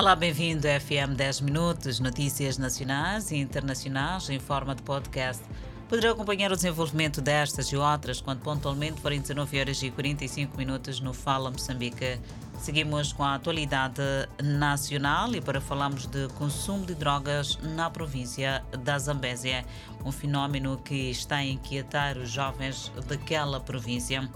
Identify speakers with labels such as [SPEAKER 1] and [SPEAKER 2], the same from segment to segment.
[SPEAKER 1] Olá, bem-vindo a FM 10 Minutos, notícias nacionais e internacionais em forma de podcast. Poderá acompanhar o desenvolvimento destas e outras quando pontualmente forem 19 horas e 45 minutos no Fala Moçambique. Seguimos com a atualidade nacional e para falarmos de consumo de drogas na província da Zambésia, um fenómeno que está a inquietar os jovens daquela província.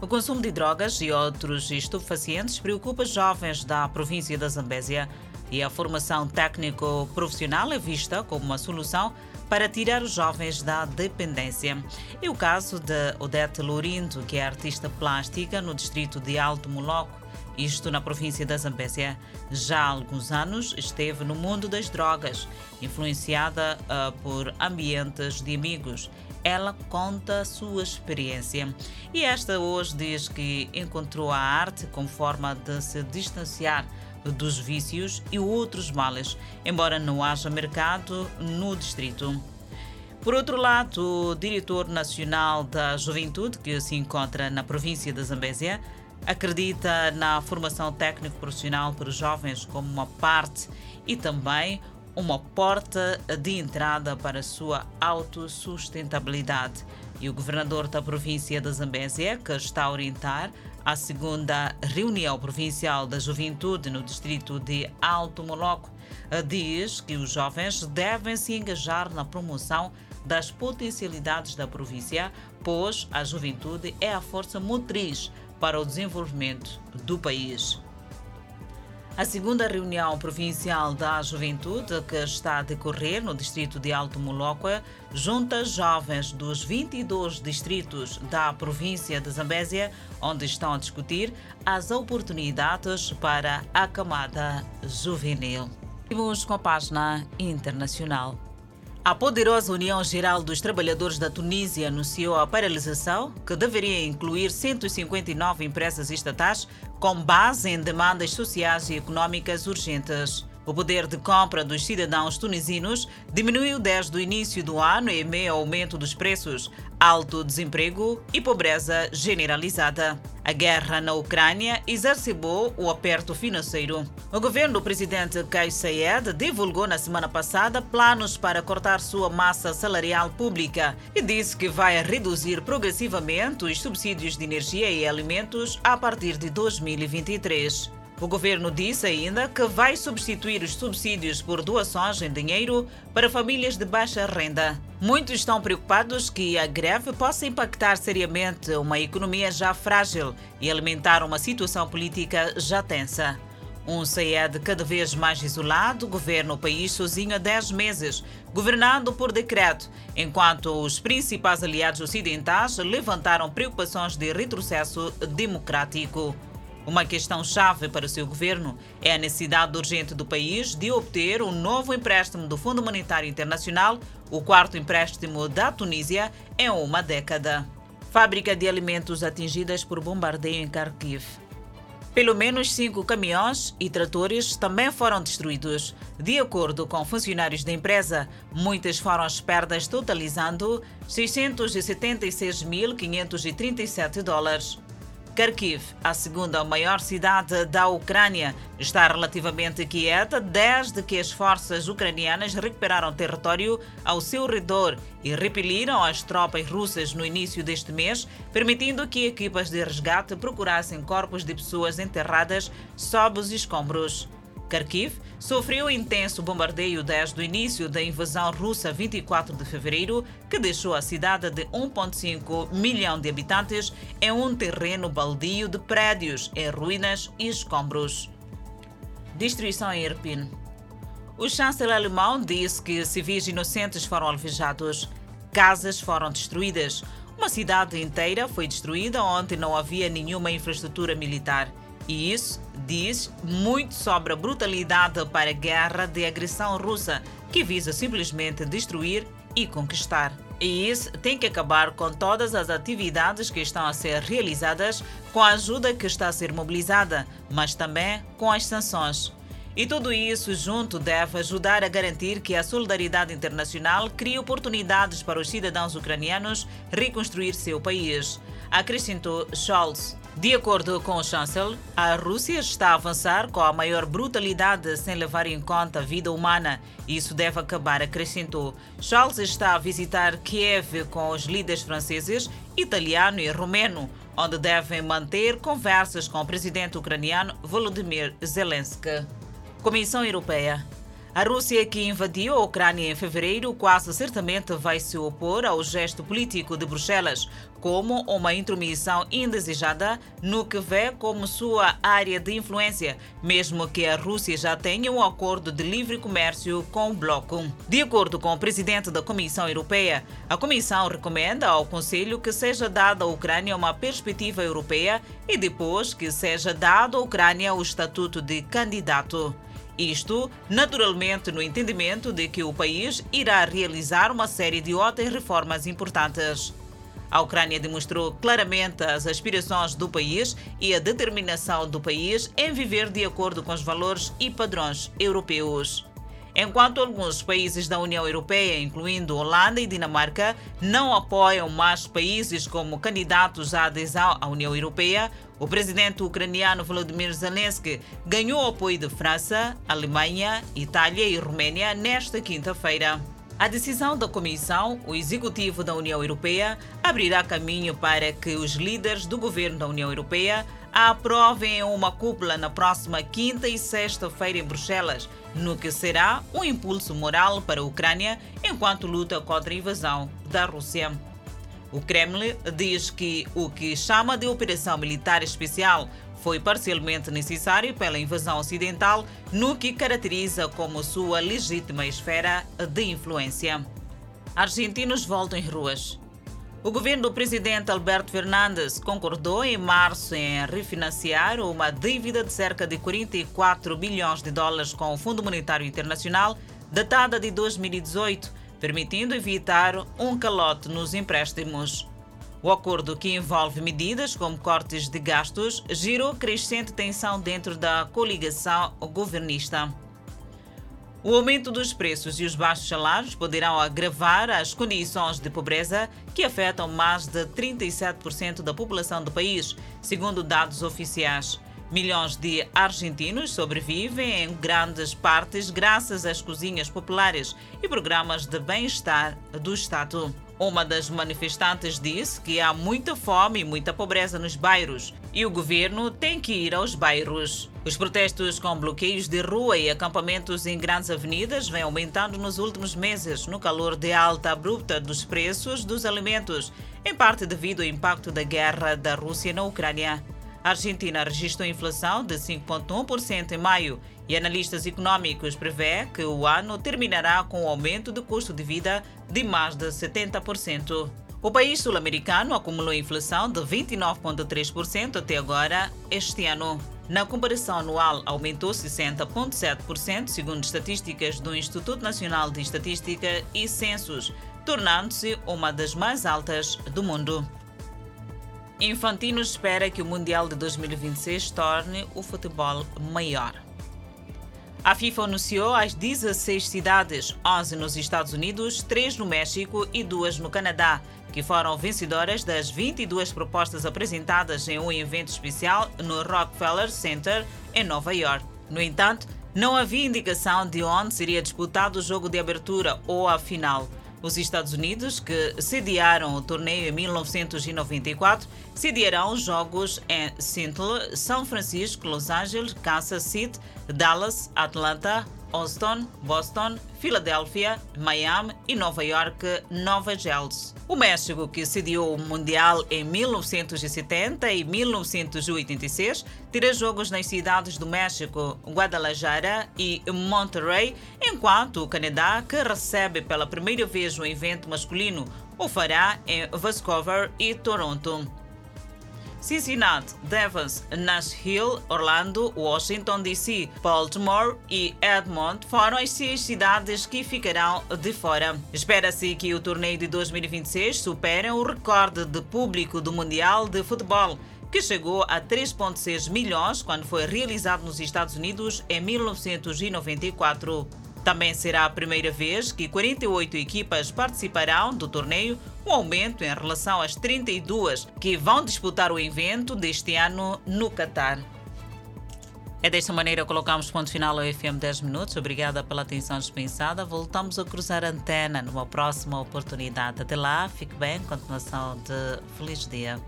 [SPEAKER 1] O consumo de drogas e outros estupefacientes preocupa jovens da província da Zambésia e a formação técnico-profissional é vista como uma solução para tirar os jovens da dependência. É o caso de Odete Lourinto, que é artista plástica no distrito de Alto Moloco, isto na província da Zambésia. Já há alguns anos esteve no mundo das drogas, influenciada uh, por ambientes de amigos ela conta sua experiência. E esta hoje diz que encontrou a arte como forma de se distanciar dos vícios e outros males, embora não haja mercado no distrito. Por outro lado, o diretor nacional da Juventude, que se encontra na província da Zambésia, acredita na formação técnico-profissional para os jovens como uma parte e também uma porta de entrada para a sua autossustentabilidade. E o governador da província da Zambésia, que está a orientar a segunda reunião provincial da juventude no distrito de Alto Moloco, diz que os jovens devem se engajar na promoção das potencialidades da província, pois a juventude é a força motriz para o desenvolvimento do país. A segunda reunião provincial da juventude, que está a decorrer no distrito de Alto Moloco, junta jovens dos 22 distritos da província de Zambésia, onde estão a discutir as oportunidades para a camada juvenil. Vamos com a página internacional. A poderosa União Geral dos Trabalhadores da Tunísia anunciou a paralisação, que deveria incluir 159 empresas estatais, com base em demandas sociais e econômicas urgentes. O poder de compra dos cidadãos tunisinos diminuiu desde o início do ano em meio ao aumento dos preços, alto desemprego e pobreza generalizada. A guerra na Ucrânia exacerbou o aperto financeiro. O governo do presidente Kais Saied divulgou na semana passada planos para cortar sua massa salarial pública e disse que vai reduzir progressivamente os subsídios de energia e alimentos a partir de 2023. O governo disse ainda que vai substituir os subsídios por doações em dinheiro para famílias de baixa renda. Muitos estão preocupados que a greve possa impactar seriamente uma economia já frágil e alimentar uma situação política já tensa. Um CED cada vez mais isolado governa o país sozinho há 10 meses, governando por decreto, enquanto os principais aliados ocidentais levantaram preocupações de retrocesso democrático. Uma questão chave para o seu governo é a necessidade urgente do país de obter um novo empréstimo do Fundo Monetário Internacional, o quarto empréstimo da Tunísia em uma década. Fábrica de alimentos atingidas por bombardeio em Kharkiv. Pelo menos cinco caminhões e tratores também foram destruídos. De acordo com funcionários da empresa, muitas foram as perdas, totalizando 676.537 dólares. Kharkiv, a segunda maior cidade da Ucrânia, está relativamente quieta desde que as forças ucranianas recuperaram território ao seu redor e repeliram as tropas russas no início deste mês, permitindo que equipas de resgate procurassem corpos de pessoas enterradas sob os escombros. Kharkiv sofreu intenso bombardeio desde o início da invasão russa 24 de fevereiro, que deixou a cidade de 1,5 milhão de habitantes em um terreno baldio de prédios em ruínas e escombros. Destruição em Irpin. O chanceler alemão disse que civis inocentes foram alvejados, casas foram destruídas, uma cidade inteira foi destruída onde não havia nenhuma infraestrutura militar. E isso diz muito sobre a brutalidade para a guerra de agressão russa, que visa simplesmente destruir e conquistar. E isso tem que acabar com todas as atividades que estão a ser realizadas, com a ajuda que está a ser mobilizada, mas também com as sanções. E tudo isso junto deve ajudar a garantir que a solidariedade internacional crie oportunidades para os cidadãos ucranianos reconstruir seu país, acrescentou Scholz. De acordo com o chanceler, a Rússia está a avançar com a maior brutalidade sem levar em conta a vida humana. Isso deve acabar, acrescentou. Charles está a visitar Kiev com os líderes franceses, italiano e romeno, onde devem manter conversas com o presidente ucraniano Volodymyr Zelensky. Comissão Europeia a Rússia, que invadiu a Ucrânia em fevereiro, quase certamente vai se opor ao gesto político de Bruxelas, como uma intromissão indesejada no que vê como sua área de influência, mesmo que a Rússia já tenha um acordo de livre comércio com o bloco. De acordo com o presidente da Comissão Europeia, a Comissão recomenda ao Conselho que seja dada à Ucrânia uma perspectiva europeia e depois que seja dado à Ucrânia o estatuto de candidato. Isto, naturalmente, no entendimento de que o país irá realizar uma série de outras reformas importantes. A Ucrânia demonstrou claramente as aspirações do país e a determinação do país em viver de acordo com os valores e padrões europeus. Enquanto alguns países da União Europeia, incluindo Holanda e Dinamarca, não apoiam mais países como candidatos à adesão à União Europeia, o presidente ucraniano Volodymyr Zelensky ganhou apoio de França, Alemanha, Itália e Romênia nesta quinta-feira. A decisão da Comissão, o Executivo da União Europeia, abrirá caminho para que os líderes do governo da União Europeia aprovem uma cúpula na próxima quinta e sexta-feira em Bruxelas, no que será um impulso moral para a Ucrânia enquanto luta contra a invasão da Rússia. O Kremlin diz que o que chama de operação militar especial foi parcialmente necessário pela invasão ocidental, no que caracteriza como sua legítima esfera de influência. Argentinos voltam em ruas. O governo do presidente Alberto Fernandes concordou em março em refinanciar uma dívida de cerca de 44 bilhões de dólares com o Fundo Monetário Internacional, datada de 2018, permitindo evitar um calote nos empréstimos. O acordo, que envolve medidas como cortes de gastos, gerou crescente tensão dentro da coligação governista. O aumento dos preços e os baixos salários poderão agravar as condições de pobreza que afetam mais de 37% da população do país, segundo dados oficiais. Milhões de argentinos sobrevivem em grandes partes graças às cozinhas populares e programas de bem-estar do Estado. Uma das manifestantes disse que há muita fome e muita pobreza nos bairros e o governo tem que ir aos bairros. Os protestos com bloqueios de rua e acampamentos em grandes avenidas vêm aumentando nos últimos meses, no calor de alta abrupta dos preços dos alimentos, em parte devido ao impacto da guerra da Rússia na Ucrânia. A Argentina registrou inflação de 5,1% em maio e analistas econômicos prevê que o ano terminará com um aumento do custo de vida de mais de 70%. O país sul-americano acumulou inflação de 29,3% até agora este ano. Na comparação anual, aumentou 60,7%, segundo estatísticas do Instituto Nacional de Estatística e Censos, tornando-se uma das mais altas do mundo. Infantino espera que o Mundial de 2026 torne o futebol maior. A FIFA anunciou as 16 cidades, 11 nos Estados Unidos, 3 no México e 2 no Canadá, que foram vencedoras das 22 propostas apresentadas em um evento especial no Rockefeller Center, em Nova York. No entanto, não havia indicação de onde seria disputado o jogo de abertura ou a final. Os Estados Unidos, que sediaram o torneio em 1994, sediarão os jogos em Seattle, São Francisco, Los Angeles, Kansas City, Dallas, Atlanta, Austin, Boston, Filadélfia, Miami e Nova York, Nova Jersey. O México, que sediou o Mundial em 1970 e 1986, terá jogos nas cidades do México, Guadalajara e Monterrey, enquanto o Canadá, que recebe pela primeira vez um evento masculino, o fará em Vancouver e Toronto. Cincinnati, Devons, Nashville, Orlando, Washington DC, Baltimore e Edmond foram as seis cidades que ficarão de fora. Espera-se que o torneio de 2026 supere o recorde de público do Mundial de Futebol, que chegou a 3,6 milhões quando foi realizado nos Estados Unidos em 1994. Também será a primeira vez que 48 equipas participarão do torneio, um aumento em relação às 32 que vão disputar o evento deste ano no Catar. É desta maneira que colocamos ponto final ao FM 10 Minutos. Obrigada pela atenção dispensada. Voltamos a cruzar a antena numa próxima oportunidade. Até lá, fique bem. Continuação de feliz dia.